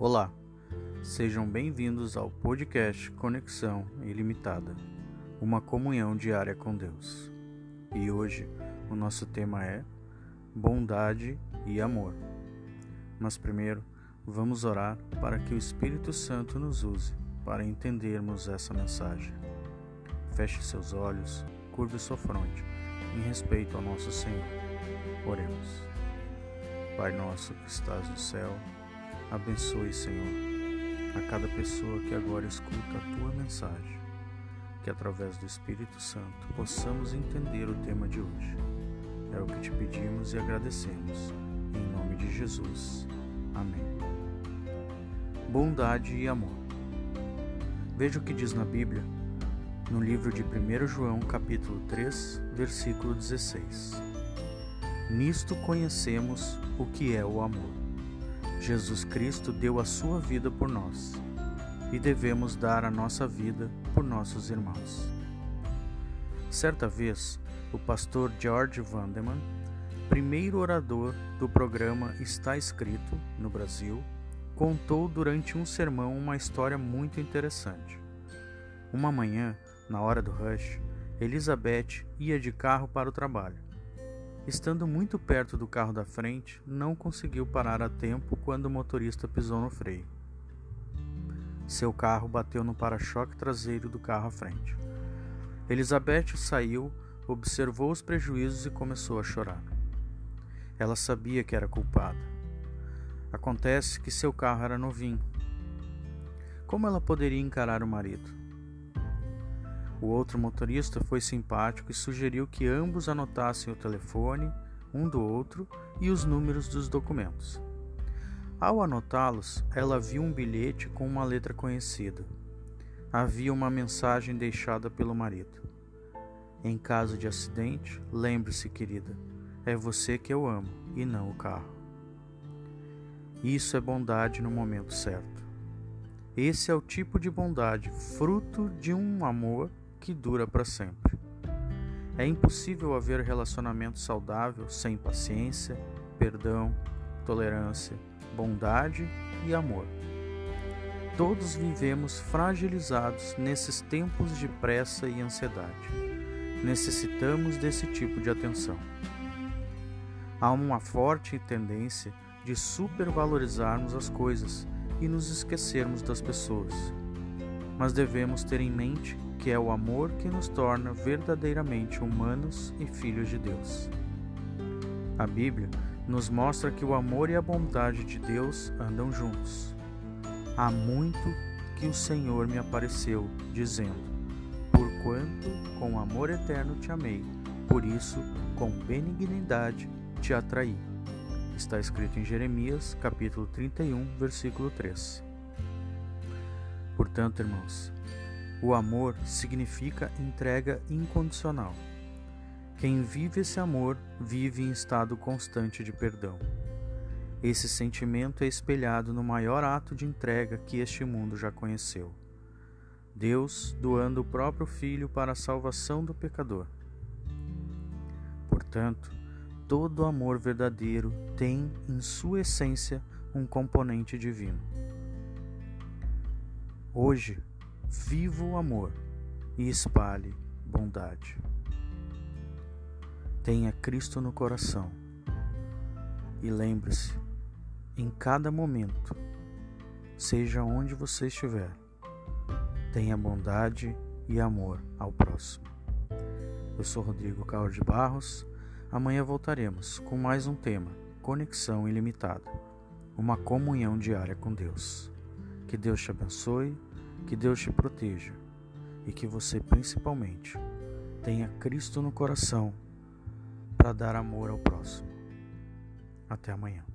Olá, sejam bem-vindos ao podcast Conexão Ilimitada, uma comunhão diária com Deus. E hoje o nosso tema é bondade e amor. Mas primeiro, vamos orar para que o Espírito Santo nos use para entendermos essa mensagem. Feche seus olhos, curve sua fronte, em respeito ao nosso Senhor. Oremos. Pai nosso que estás no céu, abençoe, Senhor, a cada pessoa que agora escuta a tua mensagem, que através do Espírito Santo possamos entender o tema de hoje. É o que te pedimos e agradecemos. Em nome de Jesus. Amém. Bondade e amor. Veja o que diz na Bíblia, no livro de 1 João, capítulo 3, versículo 16. Nisto conhecemos o que é o amor. Jesus Cristo deu a sua vida por nós e devemos dar a nossa vida por nossos irmãos. Certa vez, o pastor George Vandeman, primeiro orador do programa Está Escrito no Brasil, contou durante um sermão uma história muito interessante. Uma manhã, na hora do rush, Elizabeth ia de carro para o trabalho. Estando muito perto do carro da frente, não conseguiu parar a tempo quando o motorista pisou no freio. Seu carro bateu no para-choque traseiro do carro à frente. Elizabeth saiu, observou os prejuízos e começou a chorar. Ela sabia que era culpada. Acontece que seu carro era novinho. Como ela poderia encarar o marido? O outro motorista foi simpático e sugeriu que ambos anotassem o telefone um do outro e os números dos documentos. Ao anotá-los, ela viu um bilhete com uma letra conhecida. Havia uma mensagem deixada pelo marido. Em caso de acidente, lembre-se, querida, é você que eu amo e não o carro. Isso é bondade no momento certo. Esse é o tipo de bondade fruto de um amor que dura para sempre. É impossível haver relacionamento saudável sem paciência, perdão, tolerância, bondade e amor. Todos vivemos fragilizados nesses tempos de pressa e ansiedade. Necessitamos desse tipo de atenção. Há uma forte tendência de supervalorizarmos as coisas e nos esquecermos das pessoas. Mas devemos ter em mente que é o amor que nos torna verdadeiramente humanos e filhos de Deus. A Bíblia nos mostra que o amor e a bondade de Deus andam juntos. Há muito que o Senhor me apareceu, dizendo: Porquanto com amor eterno te amei, por isso com benignidade te atraí. Está escrito em Jeremias, capítulo 31, versículo 3. Portanto, irmãos, o amor significa entrega incondicional. Quem vive esse amor vive em estado constante de perdão. Esse sentimento é espelhado no maior ato de entrega que este mundo já conheceu. Deus doando o próprio Filho para a salvação do pecador. Portanto, todo amor verdadeiro tem em sua essência um componente divino. Hoje, viva o amor e espalhe bondade. Tenha Cristo no coração e lembre-se, em cada momento, seja onde você estiver, tenha bondade e amor ao próximo. Eu sou Rodrigo Carlos de Barros. Amanhã voltaremos com mais um tema: Conexão Ilimitada uma comunhão diária com Deus. Que Deus te abençoe que Deus te proteja e que você, principalmente, tenha Cristo no coração para dar amor ao próximo. Até amanhã.